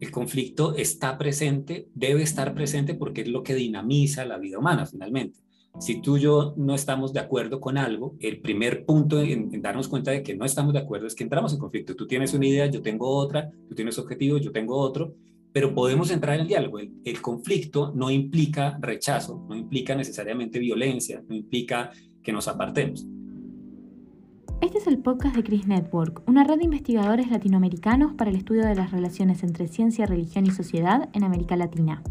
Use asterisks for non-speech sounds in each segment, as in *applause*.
El conflicto está presente, debe estar presente porque es lo que dinamiza la vida humana finalmente. Si tú y yo no estamos de acuerdo con algo, el primer punto en, darnos cuenta de que no estamos de acuerdo es que entramos en conflicto. Tú tienes una idea, yo tengo otra, tú tienes objetivos, yo tengo otro, pero podemos entrar en el diálogo. El, conflicto no implica rechazo, no implica necesariamente violencia, no implica que nos apartemos. Este es el podcast de Chris Network, una red de investigadores latinoamericanos para el estudio de las relaciones entre ciencia, religión y sociedad en América Latina.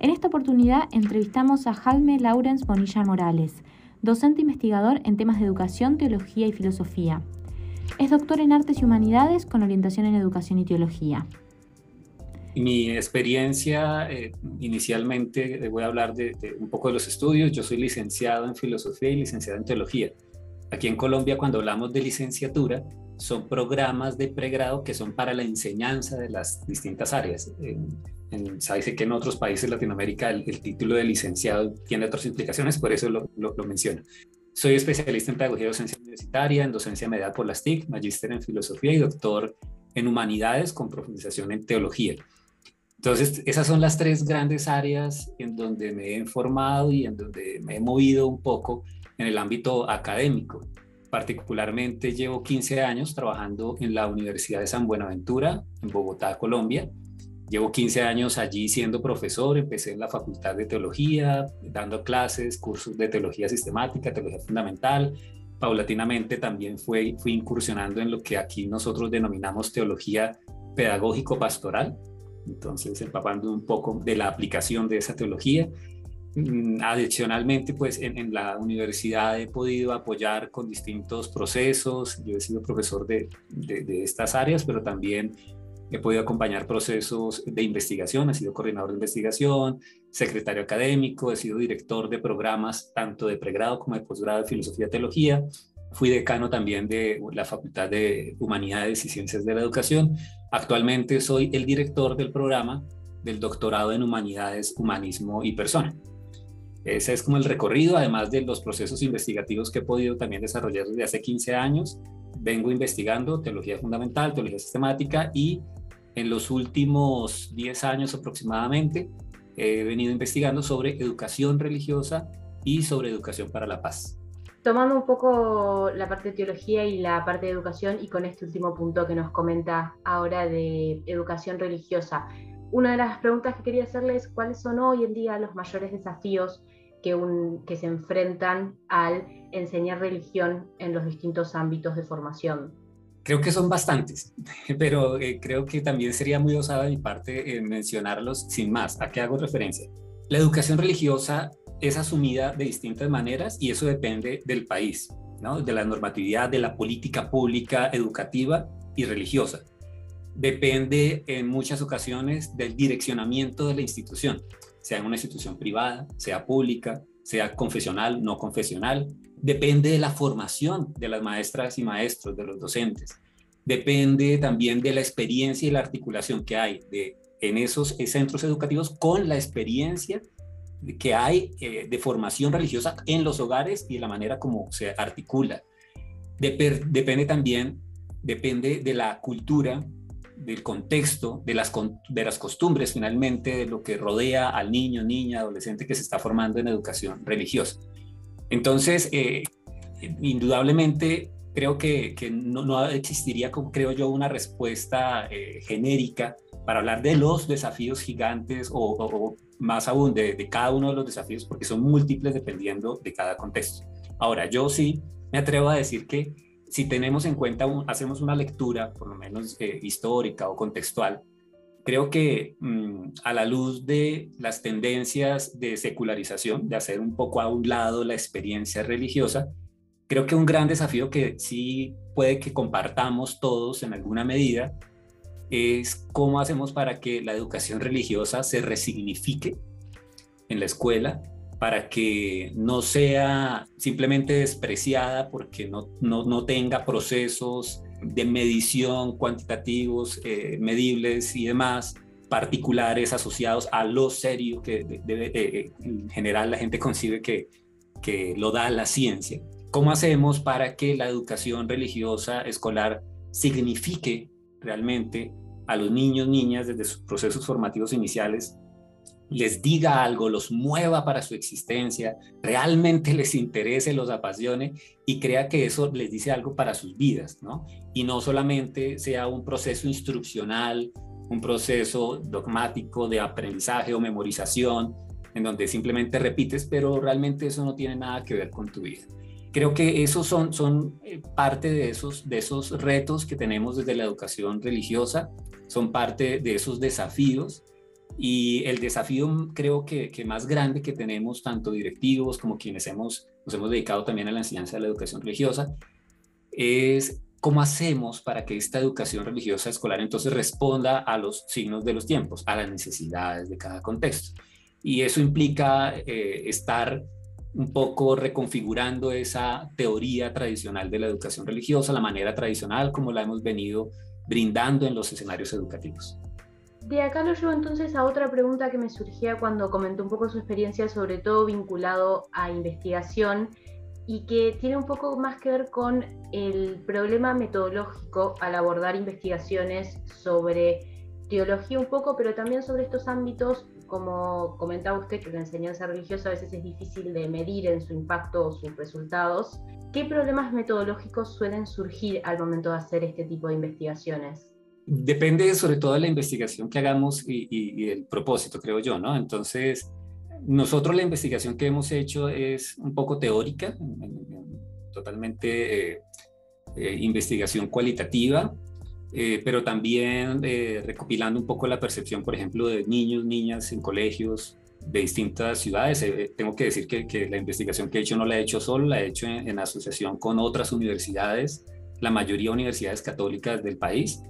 En esta oportunidad entrevistamos a Jaime Lawrence Bonilla Morales, docente investigador en temas de educación, teología y filosofía. Es doctor en artes y humanidades con orientación en educación y teología. Mi experiencia, eh, inicialmente voy a hablar de, un poco de los estudios. Yo soy licenciado en filosofía y licenciado en teología. Aquí en Colombia, cuando hablamos de licenciatura, son programas de pregrado que son para la enseñanza de las distintas áreas. En, se dice que en otros países de Latinoamérica el, título de licenciado tiene otras implicaciones, por eso lo, lo, menciono. Soy especialista en pedagogía y docencia universitaria, en docencia media por las TIC, magíster en filosofía y doctor en humanidades con profundización en teología. Entonces, esas son las tres grandes áreas en donde me he informado y en donde me he movido un poco en el ámbito académico. Particularmente llevo 15 años trabajando en la Universidad de San Buenaventura, en Bogotá, Colombia. Llevo 15 años allí siendo profesor, empecé en la Facultad de Teología, dando clases, cursos de teología sistemática, teología fundamental. Paulatinamente también fui, incursionando en lo que aquí nosotros denominamos teología pedagógico-pastoral, entonces empapando un poco de la aplicación de esa teología. Mm, adicionalmente, pues en, la universidad he podido apoyar con distintos procesos, yo he sido profesor de, de, estas áreas, pero también he podido acompañar procesos de investigación, he sido coordinador de investigación, secretario académico, he sido director de programas tanto de pregrado como de posgrado de filosofía y teología, fui decano también de la Facultad de Humanidades y Ciencias de la Educación. Actualmente soy el director del programa del doctorado en Humanidades, Humanismo y Persona. Ese es como el recorrido, además de los procesos investigativos que he podido también desarrollar desde hace 15 años. Vengo investigando teología fundamental, teología sistemática y en los últimos 10 años aproximadamente he venido investigando sobre educación religiosa y sobre educación para la paz tomando un poco la parte de teología y la parte de educación y con este último punto que nos comenta ahora de educación religiosa, una de las preguntas que quería hacerles es cuáles son hoy en día los mayores desafíos que, se enfrentan al enseñar religión en los distintos ámbitos de formación. Creo que son bastantes, *laughs* pero eh, creo que también sería muy osada de mi parte eh, mencionarlos sin más. ¿A qué hago referencia? La educación religiosa es asumida de distintas maneras y eso depende del país, de la normatividad, de la política pública, educativa y religiosa. Depende en muchas ocasiones del direccionamiento de la institución, sea en una institución privada, sea pública, sea confesional, no confesional. Depende de la formación de las maestras y maestros, de los docentes. Depende también de la experiencia y la articulación que hay de, en esos centros educativos con la experiencia que hay eh, de formación religiosa en los hogares y de la manera como se articula. depende también, depende de la cultura, del contexto, de las, de costumbres finalmente, de lo que rodea al niño, niña, adolescente que se está formando en educación religiosa. Entonces, eh, indudablemente, creo que, que no, no, existiría, creo yo, una respuesta eh, genérica para hablar de los desafíos gigantes o, más aún de, cada uno de los desafíos, porque son múltiples dependiendo de cada contexto. Ahora, yo sí me atrevo a decir que si tenemos en cuenta, hacemos una lectura, por lo menos eh, histórica o contextual, creo que mm, a la luz de las tendencias de secularización, de hacer un poco a un lado la experiencia religiosa, creo que un gran desafío que sí puede que compartamos todos en alguna medida es cómo hacemos para que la educación religiosa se resignifique en la escuela, para que no sea simplemente despreciada porque no, no, tenga procesos de medición cuantitativos, eh, medibles y demás, particulares asociados a lo serio que eh, en general la gente concibe que, que lo da la ciencia. ¿Cómo hacemos para que la educación religiosa escolar signifique realmente a los niños, niñas, desde sus procesos formativos iniciales, les diga algo, los mueva para su existencia, realmente *laughs* les interese, los apasione y crea que eso les dice algo para sus vidas, ¿no? Y no solamente sea un proceso instruccional, un proceso dogmático de aprendizaje o memorización, en donde simplemente repites, pero realmente eso no tiene nada que ver con tu vida. Creo que esos son, eh, parte de esos, de esos retos que tenemos desde la educación religiosa, son parte de esos desafíos y el desafío creo que, que, más grande que tenemos, tanto directivos como quienes hemos, nos hemos dedicado también a la enseñanza de la educación religiosa, es cómo hacemos para que esta educación religiosa escolar entonces responda a los signos de los tiempos, a las necesidades de cada contexto. Y eso implica eh, estar un poco reconfigurando esa teoría tradicional de la educación religiosa, la manera tradicional como la hemos venido brindando en los escenarios educativos. De acá lo llevo entonces a otra pregunta que me surgía cuando comentó un poco su experiencia, sobre todo vinculado a investigación y que tiene un poco más que ver con el problema metodológico al abordar investigaciones sobre teología un poco, pero también sobre estos ámbitos, como comentaba usted, que la enseñanza religiosa a veces es difícil de medir en su impacto o sus resultados. ¿Qué problemas metodológicos suelen surgir al momento de hacer este tipo de investigaciones? Depende sobre todo de la investigación que hagamos y, el propósito, creo yo, ¿no? Entonces, nosotros la investigación que hemos hecho es un poco teórica, totalmente eh, eh, investigación cualitativa, eh, pero también recopilando un poco la percepción, por ejemplo, de niños, niñas en colegios de distintas ciudades. tengo que decir que, la investigación que he hecho no la he hecho solo, la he hecho en asociación con otras universidades, la mayoría universidades católicas del país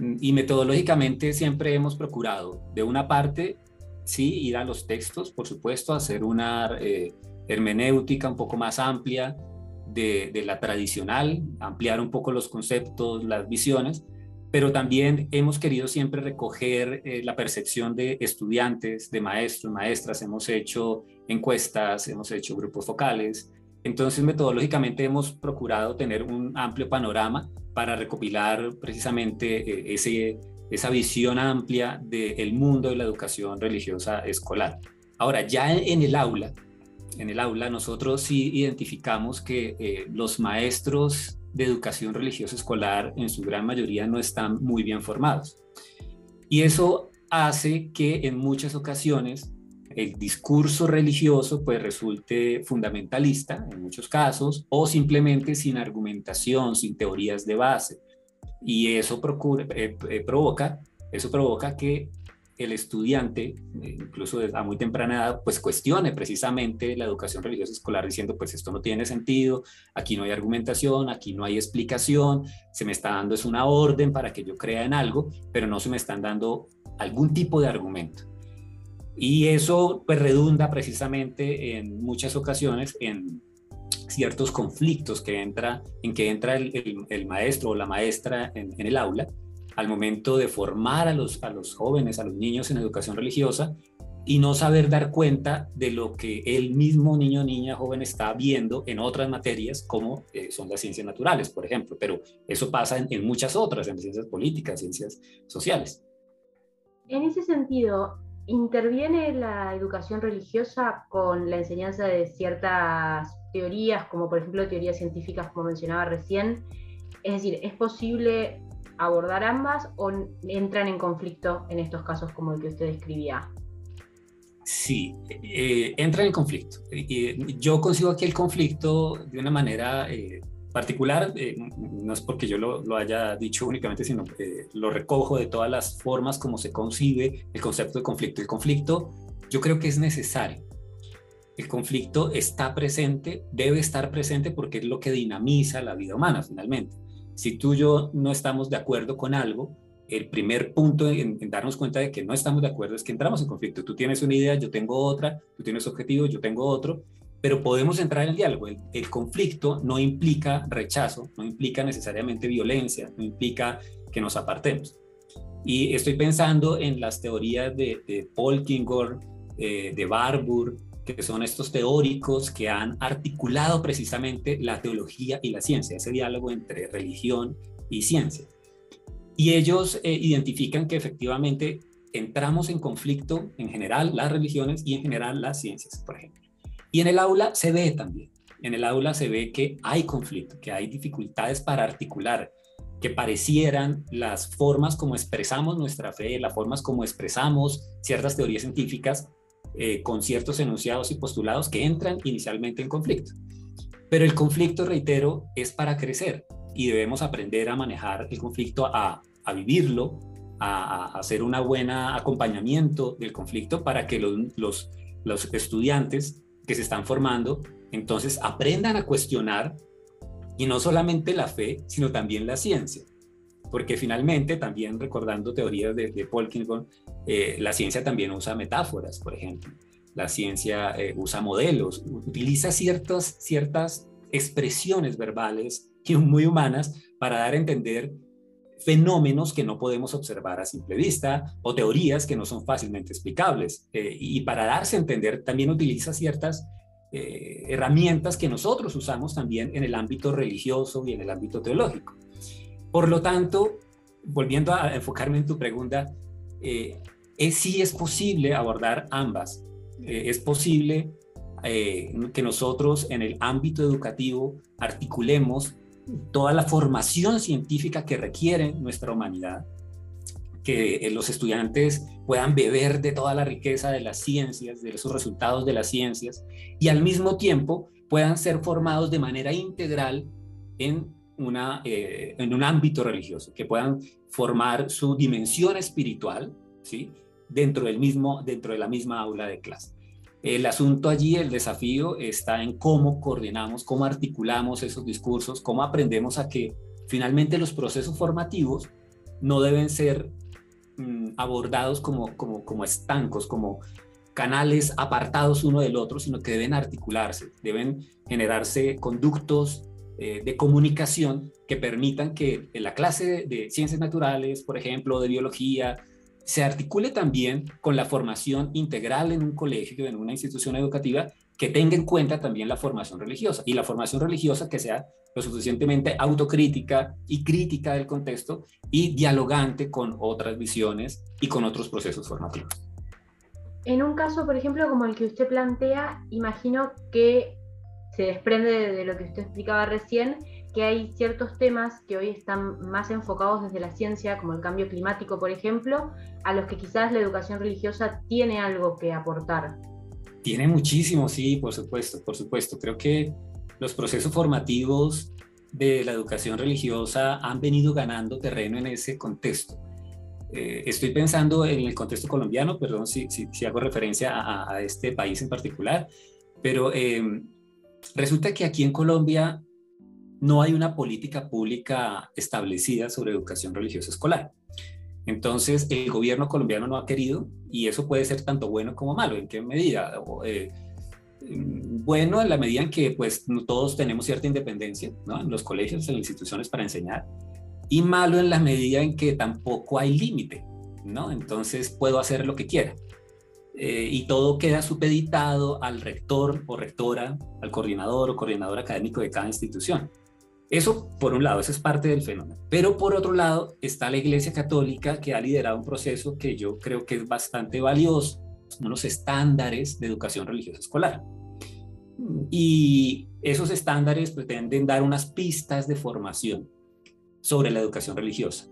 y metodológicamente siempre hemos procurado, de una parte, sí, ir a los textos, por supuesto, hacer una eh, hermenéutica un poco más amplia de, la tradicional, ampliar un poco los conceptos, las visiones, pero también hemos querido siempre recoger eh, la percepción de estudiantes, de maestros, maestras, hemos hecho encuestas, hemos hecho grupos focales, entonces metodológicamente hemos procurado tener un amplio panorama para recopilar precisamente eh, ese, esa visión amplia del mundo de la educación religiosa escolar. Ahora, ya en el aula, en el aula nosotros sí identificamos que eh, los maestros de educación religiosa escolar en su gran mayoría no están muy bien formados. Y eso hace que en muchas ocasiones el discurso religioso pues resulte fundamentalista en muchos casos o simplemente sin argumentación, sin teorías de base. Y eso eh, eh, provoca, eso provoca que el estudiante, incluso a muy temprana edad, pues cuestione precisamente la educación religiosa escolar diciendo, pues esto no tiene sentido, aquí no hay argumentación, aquí no hay explicación, se me está dando es una orden para que yo crea en algo, pero no se me están dando algún tipo de argumento. Y eso pues redunda precisamente en muchas ocasiones en ciertos conflictos que entra, en que entra el, maestro o la maestra en, el aula al momento de formar a los, a los jóvenes, a los niños en educación religiosa y no saber dar cuenta de lo que el mismo niño, niña, joven está viendo en otras materias como eh, son las ciencias naturales, por ejemplo, pero eso pasa en, en muchas otras, en ciencias políticas, ciencias sociales. En ese sentido, ¿Interviene la educación religiosa con la enseñanza de ciertas teorías, como por ejemplo teorías científicas, como mencionaba recién? Es decir, ¿es posible abordar ambas o entran en conflicto en estos casos como el que usted describía? Sí, eh, entran en conflicto. yo consigo aquí el conflicto de una manera eh, particular, eh, no es porque yo lo, haya dicho únicamente, sino que lo recojo de todas las formas como se concibe el concepto de conflicto. El conflicto yo creo que es necesario. El conflicto está presente, debe estar presente porque es lo que dinamiza la vida humana finalmente. Si tú y yo no estamos de acuerdo con algo, el primer punto en, en, darnos cuenta de que no estamos de acuerdo es que entramos en conflicto. Tú tienes una idea, yo tengo otra, tú tienes objetivos, yo tengo otro, pero podemos entrar en el diálogo. El, conflicto no implica rechazo, no implica necesariamente violencia, no implica que nos apartemos. Y estoy pensando en las teorías de, de Polkingor, eh, de Barbour, que son estos teóricos que han articulado precisamente la teología y la ciencia, ese diálogo entre religión y ciencia. Y ellos eh, identifican que efectivamente entramos en conflicto en general las religiones y en general las ciencias, por ejemplo. Y en el aula se ve también, en el aula se ve que hay conflicto, que hay dificultades para articular, que parecieran las formas como expresamos nuestra fe, las formas como expresamos ciertas teorías científicas eh, con ciertos enunciados y postulados que entran inicialmente en conflicto. Pero el conflicto, reitero, es para crecer y debemos aprender a manejar el conflicto, a, a vivirlo, a, hacer un buen acompañamiento del conflicto para que los, los, los estudiantes que se están formando entonces aprendan a cuestionar y no solamente la fe, sino también la ciencia. Porque finalmente, también recordando teorías de, de Polkinghorne, eh, la ciencia también usa metáforas, por ejemplo. La ciencia eh, usa modelos, utiliza ciertas, ciertas expresiones verbales y muy humanas para dar a entender fenómenos que no podemos observar a simple vista o teorías que no son fácilmente explicables. Eh, y para darse a entender también utiliza ciertas eh, herramientas que nosotros usamos también en el ámbito religioso y en el ámbito teológico. Por lo tanto, volviendo a enfocarme en tu pregunta, eh, es, sí es posible abordar ambas. es posible que nosotros en el ámbito educativo articulemos toda la formación científica que requiere nuestra humanidad, que eh, los estudiantes puedan beber de toda la riqueza de las ciencias, de esos resultados de las ciencias, y al mismo tiempo puedan ser formados de manera integral en, una, eh, en un ámbito religioso, que puedan formar su dimensión espiritual, ¿sí? Dentro, del mismo, dentro de la misma aula de clase. El asunto allí, el desafío está en cómo coordinamos, cómo articulamos esos discursos, cómo aprendemos a que finalmente los procesos formativos no deben ser mm, abordados como, como, como estancos, como canales apartados uno del otro, sino que deben articularse, deben generarse conductos eh, de comunicación que permitan que en la clase de, de ciencias naturales, por ejemplo, de biología, se articule también con la formación integral en un colegio, en una institución educativa, que tenga en cuenta también la formación religiosa y la formación religiosa que sea lo suficientemente autocrítica y crítica del contexto y dialogante con otras visiones y con otros procesos formativos. En un caso, por ejemplo, como el que usted plantea, imagino que se desprende de lo que usted explicaba recién, que hay ciertos temas que hoy están más enfocados desde la ciencia, como el cambio climático, por ejemplo, a los que quizás la educación religiosa tiene algo que aportar. Tiene muchísimo, sí, por supuesto, por supuesto. Creo que los procesos formativos de la educación religiosa han venido ganando terreno en ese contexto. Eh, estoy pensando en el contexto colombiano, perdón si, si, hago referencia a, este país en particular, pero eh, resulta que aquí en Colombia no hay una política pública establecida sobre educación religiosa escolar. Entonces, el gobierno colombiano no ha querido, y eso puede ser tanto bueno como malo. ¿En qué medida? Eh, bueno, en la medida en que pues todos tenemos cierta independencia, ¿no? En los colegios, en las instituciones para enseñar, y malo en la medida en que tampoco hay límite, ¿no? Entonces puedo hacer lo que quiera. Eh, y todo queda supeditado al rector o rectora, al coordinador o coordinador académico de cada institución. Eso, por un lado, eso es parte del fenómeno. Pero por otro lado, está la Iglesia Católica que ha liderado un proceso que yo creo que es bastante valioso, unos estándares de educación religiosa escolar. Y esos estándares pretenden dar unas pistas de formación sobre la educación religiosa.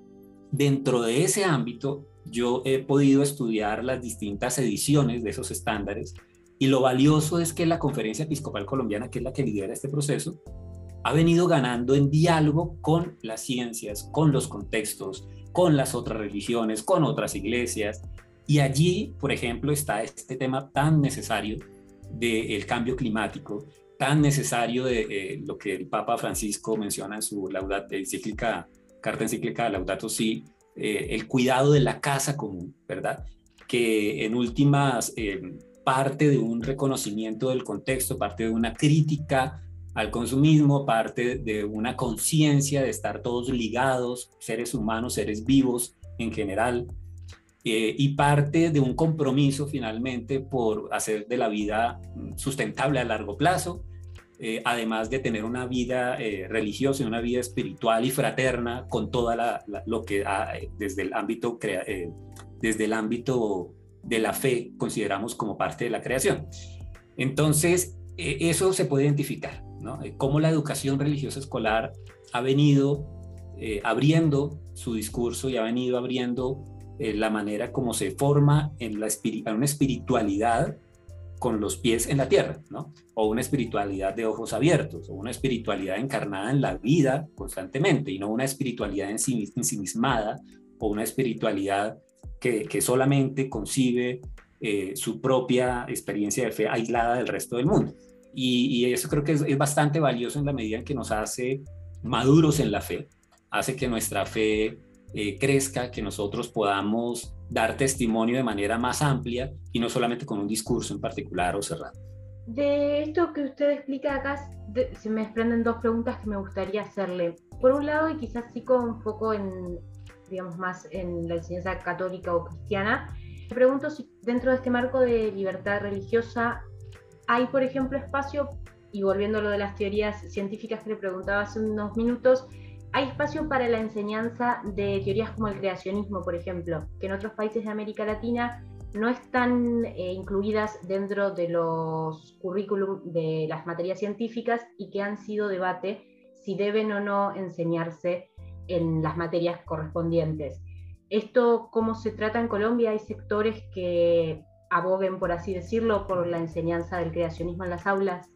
Dentro de ese ámbito, yo he podido estudiar las distintas ediciones de esos estándares y lo valioso es que la Conferencia Episcopal Colombiana, que es la que lidera este proceso, ha venido ganando en diálogo con las ciencias, con los contextos, con las otras religiones, con otras iglesias. Y allí, por ejemplo, está este tema tan necesario del cambio climático, tan necesario de eh, lo que el Papa Francisco menciona en su laudat, encíclica, carta encíclica Laudato Si, eh, el cuidado de la casa común, ¿verdad? Que en últimas eh, parte de un reconocimiento del contexto, parte de una crítica al consumismo, parte de una conciencia de estar todos ligados, seres humanos, seres vivos en general, eh, y parte de un compromiso finalmente por hacer de la vida sustentable a largo plazo eh, además de tener una vida eh, religiosa y una vida espiritual y fraterna con toda lo que desde el ámbito desde el ámbito de la fe consideramos como parte de la creación. Entonces, eso se puede identificar, ¿no? Cómo la educación religiosa escolar ha venido abriendo su discurso y ha venido abriendo la manera como se forma en, la una espiritualidad con los pies en la tierra. O una espiritualidad de ojos abiertos, o una espiritualidad encarnada en la vida constantemente, y no una espiritualidad ensimismada, o una espiritualidad que, solamente concibe eh, su propia experiencia de fe aislada del resto del mundo. Y, y eso creo que es, es, bastante valioso en la medida en que nos hace maduros en la fe, hace que nuestra fe eh, crezca, que nosotros podamos dar testimonio de manera más amplia y no solamente con un discurso en particular o cerrado. De esto que usted explica acá, se me desprenden dos preguntas que me gustaría hacerle. Por un lado, y quizás sí con un poco en, digamos, más en la enseñanza católica o cristiana, me pregunto si dentro de este marco de libertad religiosa hay, por ejemplo, espacio, y volviendo a lo de las teorías científicas que le preguntaba hace unos minutos, hay espacio para la enseñanza de teorías como el creacionismo, por ejemplo, que en otros países de América Latina no están eh, incluidas dentro de los currículum de las materias científicas y que han sido debate si deben o no enseñarse en las materias correspondientes. ¿Esto cómo se trata en Colombia? ¿Hay sectores que aboguen, por así decirlo, por la enseñanza del creacionismo en las aulas?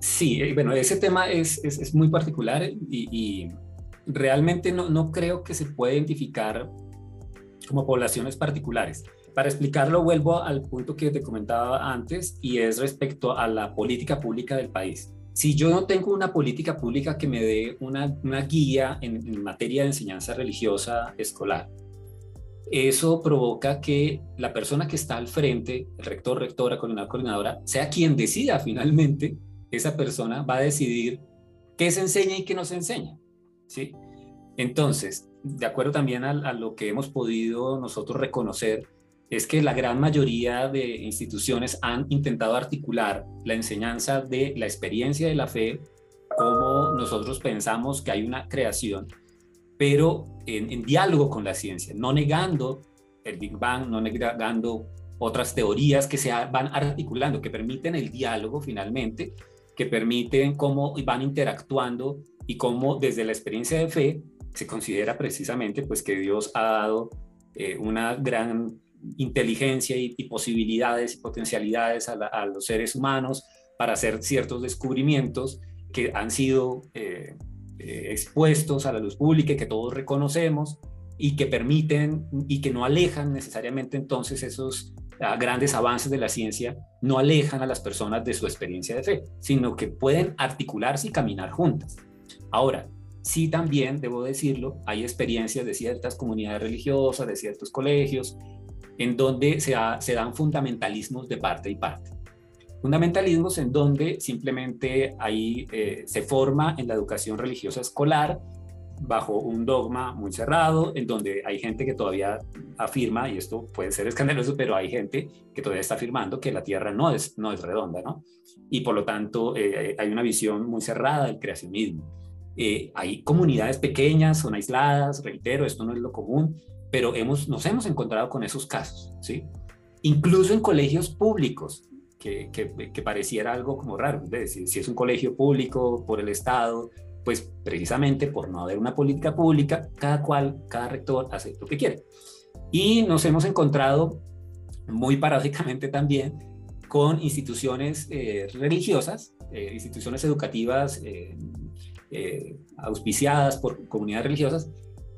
Sí, eh, bueno, ese tema es, es, es muy particular y, realmente no, no creo que se pueda identificar como poblaciones particulares. Para explicarlo, vuelvo al punto que te comentaba antes y es respecto a la política pública del país. Si yo no tengo una política pública que me dé una, una guía en, en, materia de enseñanza religiosa escolar, eso provoca que la persona que está al frente, el rector, rectora, coordinador, coordinadora, sea quien decida finalmente, esa persona va a decidir qué se enseña y qué no se enseña. ¿sí? Entonces, de acuerdo también a, lo que hemos podido nosotros reconocer, es que la gran mayoría de instituciones han intentado articular la enseñanza de la experiencia de la fe, como nosotros pensamos que hay una creación, pero en, en diálogo con la ciencia, no negando el Big Bang, no negando otras teorías que se van articulando, que permiten el diálogo finalmente, que permiten cómo van interactuando y cómo desde la experiencia de fe se considera precisamente pues que Dios ha dado eh, una gran inteligencia y, posibilidades y potencialidades a, los seres humanos para hacer ciertos descubrimientos que han sido eh, eh, expuestos a la luz pública y que todos reconocemos y que permiten y que no alejan necesariamente entonces esos ah, grandes avances de la ciencia, no alejan a las personas de su experiencia de fe, sino que pueden articularse y caminar juntas. Ahora, sí también, debo decirlo, hay experiencias de ciertas comunidades religiosas, de ciertos colegios, en donde se, dan fundamentalismos de parte y parte. Fundamentalismos en donde simplemente ahí eh, se forma en la educación religiosa escolar bajo un dogma muy cerrado, en donde hay gente que todavía afirma, y esto puede ser escandaloso, pero hay gente que todavía está afirmando que la Tierra no es, no es redonda, ¿no? Y por lo tanto eh, hay una visión muy cerrada del creacionismo. Eh, hay comunidades pequeñas, son aisladas, reitero, esto no es lo común, pero hemos, nos hemos encontrado con esos casos, ¿sí? Incluso en colegios públicos, que, pareciera algo como raro, es decir, si es un colegio público por el Estado, pues precisamente por no haber una política pública, cada cual, cada rector hace lo que quiere. Y nos hemos encontrado muy paradójicamente también con instituciones eh, religiosas, eh, instituciones educativas eh, auspiciadas por comunidades religiosas,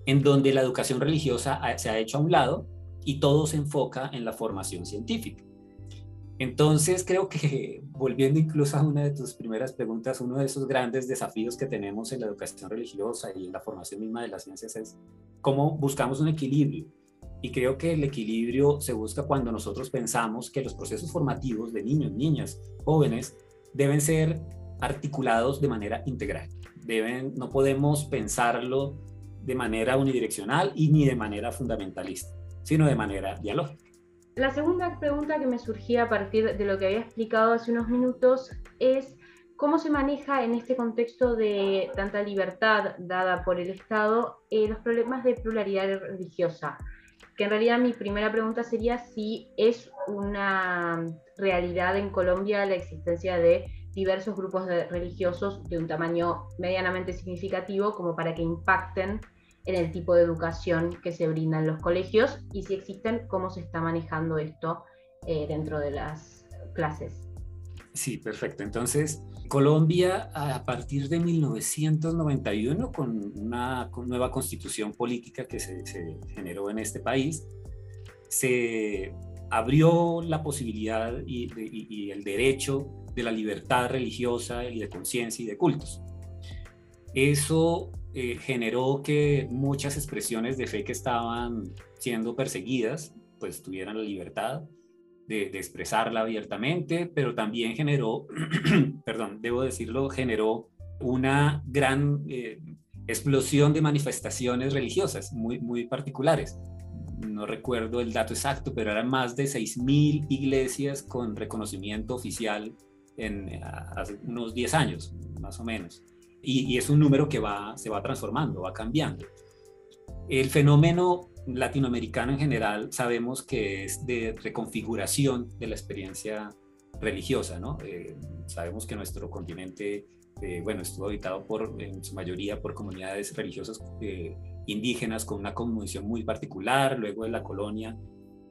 en donde la educación religiosa se ha hecho a un lado y todo se enfoca en la formación científica. Entonces, creo que *laughs* volviendo incluso a una de tus primeras preguntas, uno de esos grandes desafíos que tenemos en la educación religiosa y en la formación misma de las ciencias es cómo buscamos un equilibrio. Y creo que el equilibrio se busca cuando nosotros pensamos que los procesos formativos de niños, niñas, jóvenes deben ser articulados de manera integral deben, no podemos pensarlo de manera unidireccional y ni de manera fundamentalista, sino de manera dialógica. La segunda pregunta que me surgía a partir de lo que había explicado hace unos minutos es ¿Cómo se maneja en este contexto de tanta libertad dada por el Estado eh, los problemas de pluralidad religiosa? Que en realidad mi primera pregunta sería si es una realidad en Colombia la existencia de diversos grupos religiosos de un tamaño medianamente significativo como para que impacten en el tipo de educación que se brinda en los colegios y si existen, cómo se está manejando esto eh, dentro de las clases. Sí, perfecto. Entonces, Colombia, a partir de 1991, con una nueva constitución política que se, generó en este país, se abrió la posibilidad y, el derecho de la libertad religiosa y de conciencia y de cultos. Eso eh, generó que muchas expresiones de fe que estaban siendo perseguidas, pues tuvieran la libertad de, expresarla abiertamente, pero también generó, *clears throat* perdón, debo decirlo, generó una gran eh, explosión de manifestaciones religiosas muy, muy particulares. No recuerdo el dato exacto, pero eran más de 6.000 iglesias con reconocimiento oficial en hace unos 10 años, más o menos. Y, y, es un número que va, se va transformando, va cambiando. El fenómeno latinoamericano en general sabemos que es de reconfiguración de la experiencia religiosa, ¿no? Eh, sabemos que nuestro continente, eh, bueno, estuvo habitado por, en su mayoría por comunidades religiosas eh, indígenas con una conmoción muy particular, luego de la colonia,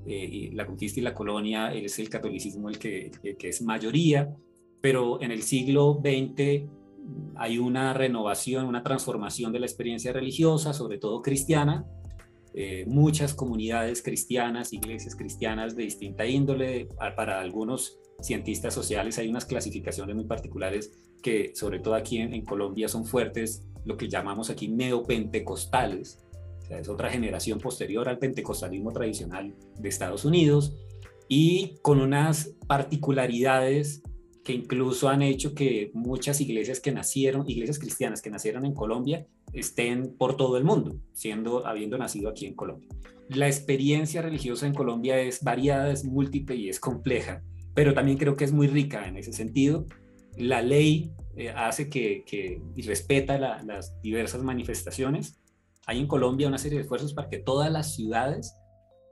y la conquista y la colonia es el catolicismo el que, que es mayoría, pero en el siglo XX hay una renovación, una transformación de la experiencia religiosa, sobre todo cristiana, eh, muchas comunidades cristianas, iglesias cristianas de distinta índole. Para algunos cientistas sociales hay unas clasificaciones muy particulares que, sobre todo aquí en, Colombia, son fuertes, lo que llamamos aquí neopentecostales. O es otra generación posterior al pentecostalismo tradicional de Estados Unidos y con unas particularidades que incluso han hecho que muchas iglesias que nacieron, iglesias cristianas que nacieron en Colombia, estén por todo el mundo, siendo, habiendo nacido aquí en Colombia. La experiencia religiosa en Colombia es variada, es múltiple y es compleja, pero también creo que es muy rica en ese sentido. La ley eh, hace que, que, y respeta las diversas manifestaciones. Hay en Colombia una serie de esfuerzos para que todas las ciudades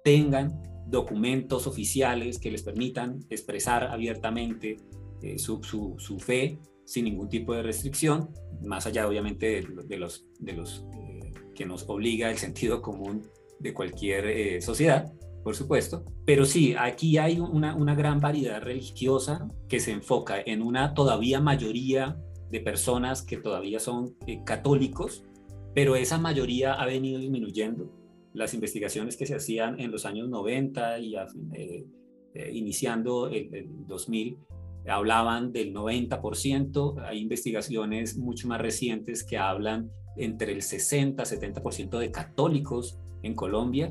tengan documentos oficiales que les permitan expresar abiertamente eh, su, su, su, fe sin ningún tipo de restricción, más allá obviamente de, los, de los eh, que nos obliga el sentido común de cualquier eh, sociedad, por supuesto. Pero sí, aquí hay una, una, gran variedad religiosa que se enfoca en una todavía mayoría de personas que todavía son católicos, pero esa mayoría ha venido disminuyendo. Las investigaciones que se hacían en los años 90 y iniciando el, el 2000 hablaban del 90%, hay investigaciones mucho más recientes que hablan entre el 60-70% de católicos en Colombia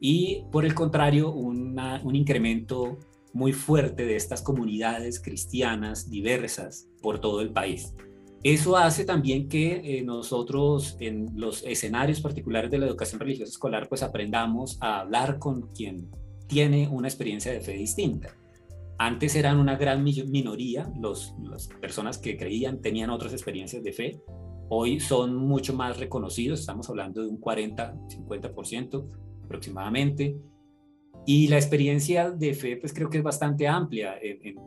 y por el contrario un incremento muy fuerte de estas comunidades cristianas diversas por todo el país. Eso hace también que eh, nosotros en los escenarios particulares de la educación religiosa escolar pues aprendamos a hablar con quien tiene una experiencia de fe distinta antes eran una gran minoría, los, las personas que creían tenían otras experiencias de fe. Hoy son mucho más reconocidos, estamos hablando de un 40-50% aproximadamente. Y la experiencia de fe, pues creo que es bastante amplia,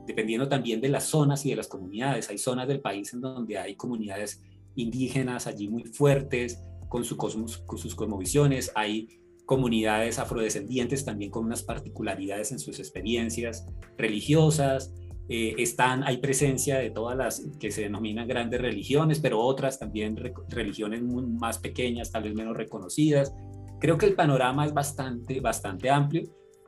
dependiendo también de las zonas y de las comunidades. Hay zonas del país en donde hay comunidades indígenas allí muy fuertes, con, su cosmos, con sus cosmovisiones. Hay comunidades afrodescendientes también con unas particularidades en sus experiencias religiosas. Eh, están, hay presencia de todas las que se denominan grandes religiones, pero otras también religiones más pequeñas, tal vez menos reconocidas. Creo que el panorama es bastante, bastante amplio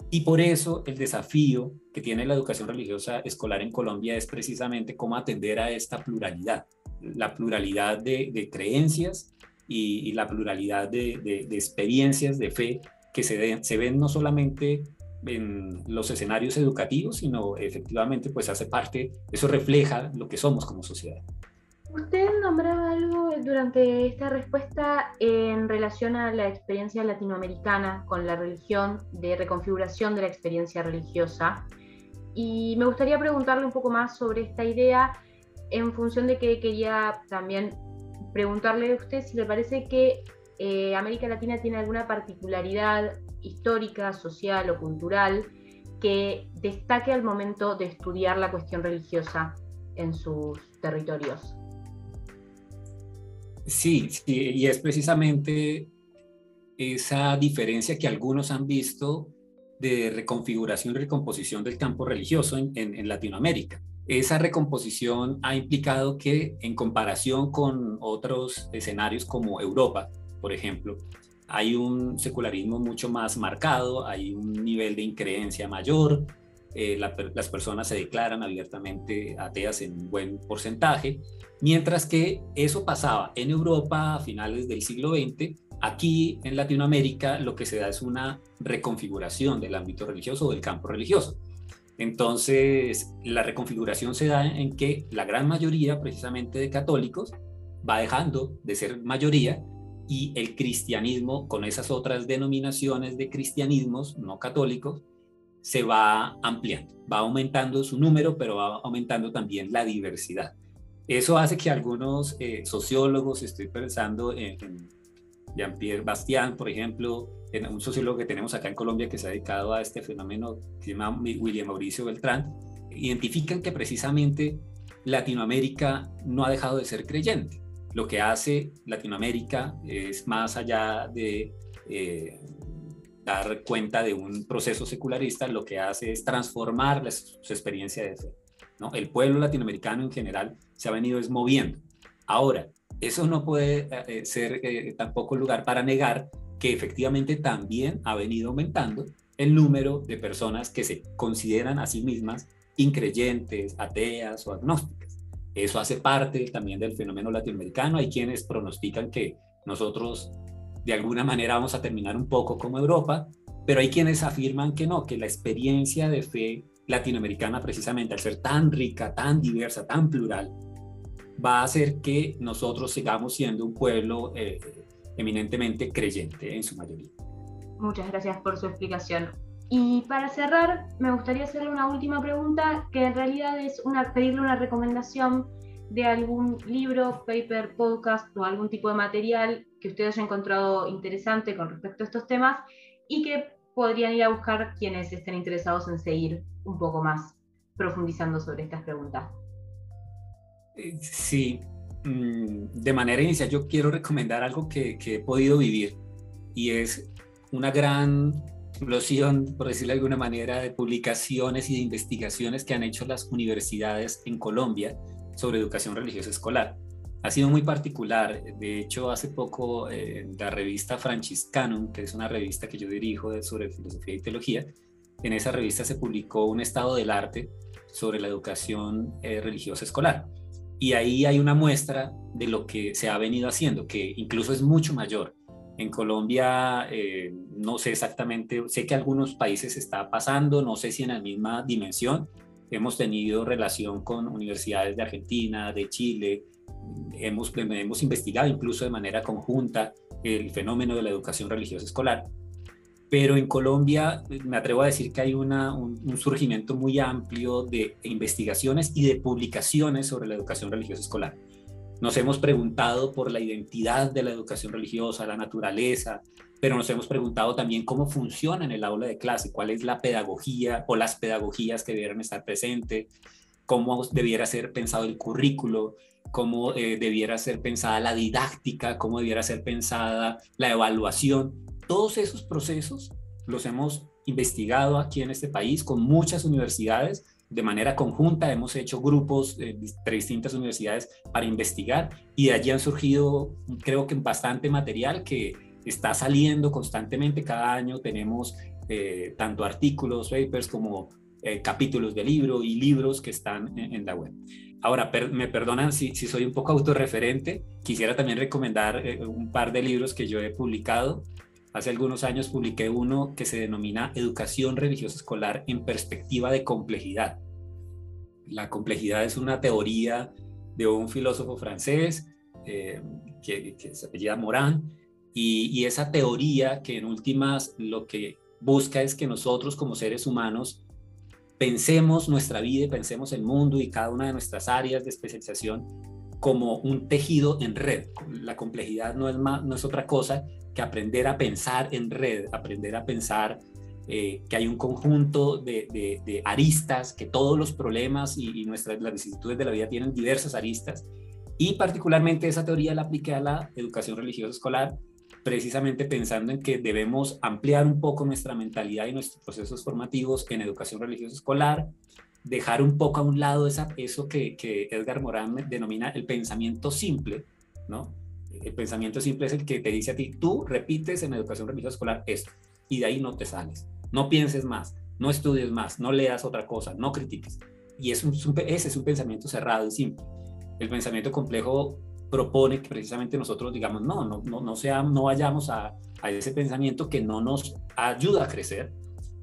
y por eso el desafío que tiene la educación religiosa escolar en Colombia es precisamente cómo atender a esta pluralidad, la pluralidad de, de creencias y, la pluralidad de, de, experiencias de fe que se, se ven no solamente en los escenarios educativos, sino efectivamente pues hace parte, eso refleja lo que somos como sociedad. Usted nombraba algo durante esta respuesta en relación a la experiencia latinoamericana con la religión, de reconfiguración de la experiencia religiosa. Y me gustaría preguntarle un poco más sobre esta idea en función de que quería también preguntarle a usted si le parece que eh, América Latina tiene alguna particularidad histórica, social o cultural que destaque al momento de estudiar la cuestión religiosa en sus territorios. Sí, sí, y es precisamente esa diferencia que algunos han visto de reconfiguración y recomposición del campo religioso en, Latinoamérica. Esa recomposición ha implicado que en comparación con otros escenarios como Europa, por ejemplo, hay un secularismo mucho más marcado, hay un nivel de increencia mayor, eh, las personas se declaran abiertamente ateas en un buen porcentaje, mientras que eso pasaba en Europa a finales del siglo XX Aquí en Latinoamérica lo que se da es una reconfiguración del ámbito religioso o del campo religioso. Entonces, la reconfiguración se da en que la gran mayoría precisamente de católicos va dejando de ser mayoría y el cristianismo con esas otras denominaciones de cristianismos no católicos se va ampliando, va aumentando su número, pero va aumentando también la diversidad. Eso hace que algunos eh, sociólogos, estoy pensando en Jean-Pierre Bastián, por ejemplo, un sociólogo que tenemos acá en Colombia que se ha dedicado a este fenómeno, se llama William Mauricio Beltrán, identifican que precisamente Latinoamérica no ha dejado de ser creyente. Lo que hace Latinoamérica es más allá de eh, dar cuenta de un proceso secularista, lo que hace es transformar su experiencia de fe. ¿no? El pueblo latinoamericano en general se ha venido moviendo. Ahora, eso no puede eh, ser eh, tampoco lugar para negar que efectivamente también ha venido aumentando el número de personas que se consideran a sí mismas increyentes, ateas o agnósticas. Eso hace parte también del fenómeno latinoamericano. Hay quienes pronostican que nosotros de alguna manera vamos a terminar un poco como Europa, pero hay quienes afirman que no, que la experiencia de fe latinoamericana precisamente al ser tan rica, tan diversa, tan plural, va a hacer que nosotros sigamos siendo un pueblo eh, eminentemente creyente en su mayoría. Muchas gracias por su explicación. Y para cerrar, me gustaría hacerle una última pregunta, que en realidad es una, pedirle una recomendación de algún libro, paper, podcast o algún tipo de material que usted haya encontrado interesante con respecto a estos temas y que podrían ir a buscar quienes estén interesados en seguir un poco más profundizando sobre estas preguntas. Eh, sí, mm, de manera inicial yo quiero recomendar algo que, he podido vivir y es una gran explosión, por decirlo de alguna manera, de publicaciones y de investigaciones que han hecho las universidades en Colombia sobre educación religiosa escolar. Ha sido muy particular. De hecho, hace poco eh, la revista Franciscanum, que es una revista que yo dirijo sobre filosofía y teología, en esa revista se publicó un estado del arte sobre la educación eh, religiosa escolar. Y ahí hay una muestra de lo que se ha venido haciendo, que incluso es mucho mayor. En Colombia, eh, no sé exactamente, sé que algunos países está pasando, no sé si en la misma dimensión. Hemos tenido relación con universidades de Argentina, de Chile, hemos, hemos investigado incluso de manera conjunta el fenómeno de la educación religiosa escolar pero en Colombia me atrevo a decir que hay un, surgimiento muy amplio de investigaciones y de publicaciones sobre la educación religiosa escolar. Nos hemos preguntado por la identidad de la educación religiosa, la naturaleza, pero nos hemos preguntado también cómo funciona en el aula de clase, cuál es la pedagogía o las pedagogías que debieran estar presentes, cómo debiera ser pensado el currículo, cómo eh, debiera ser pensada la didáctica, cómo debiera ser pensada la evaluación todos esos procesos los hemos investigado aquí en este país con muchas universidades. De manera conjunta hemos hecho grupos de distintas universidades para investigar y de allí han surgido, creo que bastante material que está saliendo constantemente. Cada año tenemos eh, tanto artículos, papers como eh, capítulos de libro y libros que están en, la web. Ahora, me perdonan si, si, soy un poco autorreferente, quisiera también recomendar eh, un par de libros que yo he publicado. Hace algunos años publiqué uno que se denomina Educación Religiosa Escolar en Perspectiva de Complejidad. La complejidad es una teoría de un filósofo francés eh, que, se apellida Morán, y, y esa teoría que en últimas lo que busca es que nosotros como seres humanos pensemos nuestra vida, pensemos el mundo y cada una de nuestras áreas de especialización como un tejido en red. La complejidad no es, más, no es otra cosa que aprender a pensar en red, aprender a pensar eh, que hay un conjunto de, aristas, que todos los problemas y, nuestras, las vicisitudes de la vida tienen diversas aristas. Y particularmente esa teoría la apliqué a la educación religiosa escolar, precisamente pensando en que debemos ampliar un poco nuestra mentalidad y nuestros procesos formativos en educación religiosa escolar, dejar un poco a un lado esa, eso que, que Edgar Morán denomina el pensamiento simple, ¿no? El pensamiento simple es el que te dice a ti, tú repites en educación religiosa escolar esto, y de ahí no te sales. No pienses más, no estudies más, no leas otra cosa, no critiques. Y es un, ese es un pensamiento cerrado y simple. El pensamiento complejo propone que precisamente nosotros digamos, no, no, no, no, sea, no vayamos a, a ese pensamiento que no nos ayuda a crecer,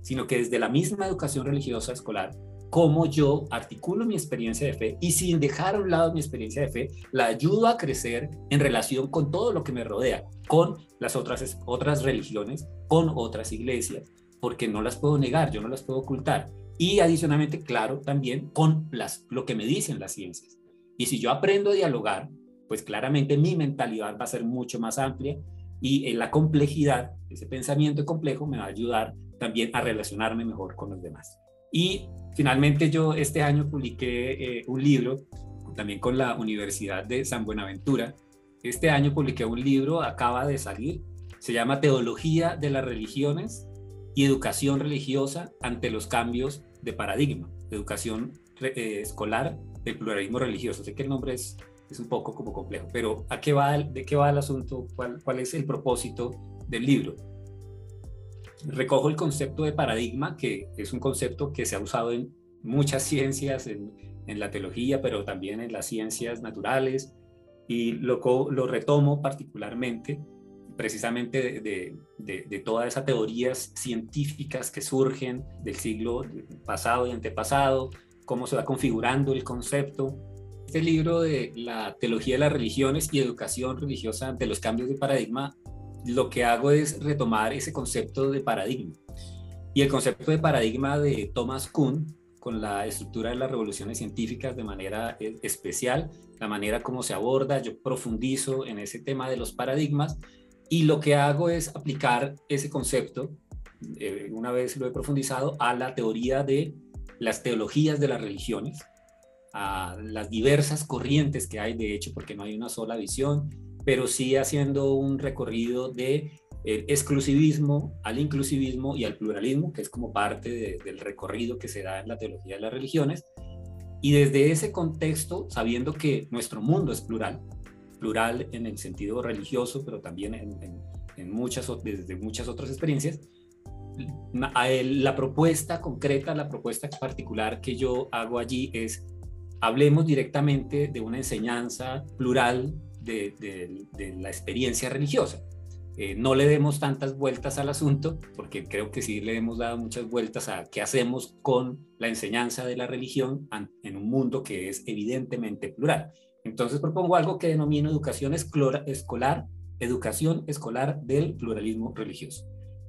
sino que desde la misma educación religiosa escolar, cómo yo articulo mi experiencia de fe y sin dejar a un lado mi experiencia de fe, la ayudo a crecer en relación con todo lo que me rodea, con las otras, otras religiones, con otras iglesias, porque no las puedo negar, yo no las puedo ocultar. Y adicionalmente, claro, también con las, lo que me dicen las ciencias. Y si yo aprendo a dialogar, pues claramente mi mentalidad va a ser mucho más amplia y en la complejidad, ese pensamiento complejo me va a ayudar también a relacionarme mejor con los demás. Y finalmente yo este año publiqué eh, un libro también con la Universidad de San Buenaventura. Este año publiqué un libro, acaba de salir, se llama Teología de las Religiones y educación religiosa ante los cambios de paradigma, educación eh, escolar del pluralismo religioso. Sé que el nombre es, es un poco como complejo, pero ¿a qué va ¿de qué va el asunto? ¿Cuál, ¿Cuál es el propósito del libro? Recojo el concepto de paradigma, que es un concepto que se ha usado en muchas ciencias, en, la teología, pero también en las ciencias naturales, y lo, retomo particularmente precisamente de, todas esas teorías científicas que surgen del siglo pasado y antepasado, cómo se va configurando el concepto. Este libro de la teología de las religiones y educación religiosa ante los cambios de paradigma, lo que hago es retomar ese concepto de paradigma. Y el concepto de paradigma de Thomas Kuhn, con la estructura de las revoluciones científicas de manera eh, especial, la manera como se aborda, yo profundizo en ese tema de los paradigmas y lo que hago es aplicar ese concepto, eh, una vez lo he profundizado, a la teoría de las teologías de las religiones, a las diversas corrientes que hay, de hecho, porque no hay una sola visión, pero sí haciendo un recorrido de el exclusivismo al inclusivismo y al pluralismo, que es como parte del recorrido que se da en la teología de las religiones. Y desde ese contexto, sabiendo que nuestro mundo es plural, plural en el sentido religioso, pero también en, muchas, desde muchas otras experiencias. La propuesta concreta, la propuesta particular que yo hago allí es, hablemos directamente de una enseñanza plural de, la experiencia religiosa. Eh, no le demos tantas vueltas al asunto, porque creo que sí le hemos dado muchas vueltas a qué hacemos con la enseñanza de la religión en un mundo que es evidentemente plural. Entonces propongo algo que denomino educación escolar, educación escolar del pluralismo religioso.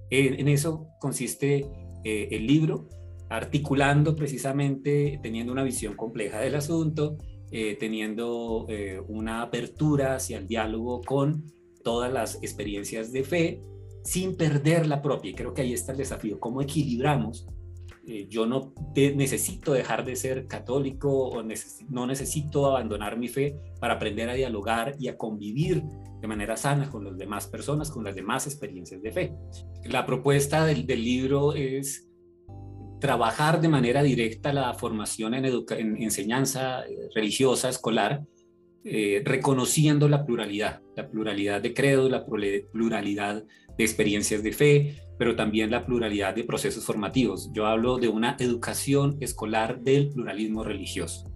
En, eso consiste eh, el libro, articulando precisamente, teniendo una visión compleja del asunto, eh, teniendo eh, una apertura hacia el diálogo con todas las experiencias de fe, sin perder la propia. Y creo que ahí está el desafío, cómo equilibramos eh, yo no necesito dejar de ser católico o no necesito abandonar mi fe para aprender a dialogar y a convivir de manera sana con las demás personas, con las demás experiencias de fe. La propuesta del, libro es trabajar de manera directa la formación en, en enseñanza eh, religiosa escolar, eh, reconociendo la pluralidad, la pluralidad de credos, la pluralidad de experiencias de fe, pero también la pluralidad de procesos formativos. Yo hablo de una educación escolar del pluralismo religioso.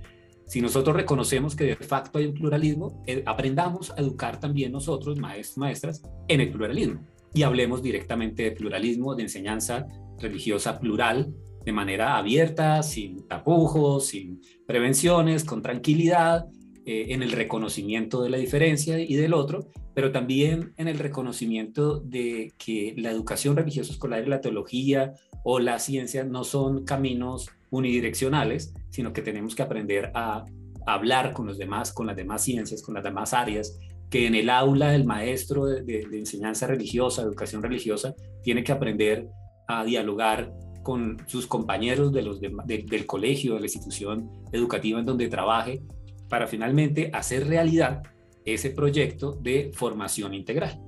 Si nosotros reconocemos que de facto hay un pluralismo, eh, aprendamos a educar también nosotros, maestros, maestras, en el pluralismo. Y hablemos directamente de pluralismo, de enseñanza religiosa plural, de manera abierta, sin tapujos, sin prevenciones, con tranquilidad, eh, en el reconocimiento de la diferencia y del otro, pero también en el reconocimiento de que la educación religiosa escolar y la teología o la ciencia no son caminos unidireccionales, sino que tenemos que aprender a hablar con los demás, con las demás ciencias, con las demás áreas, que en el aula el maestro de, enseñanza religiosa, educación religiosa, tiene que aprender a dialogar con sus compañeros de los del colegio, de la institución educativa en donde trabaje, para finalmente hacer realidad ese proyecto de formación integral.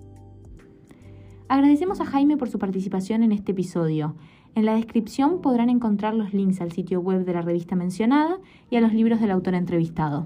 Agradecemos a Jaime por su participación en este episodio. En la descripción podrán encontrar los links al sitio web de la revista mencionada y a los libros del autor entrevistado.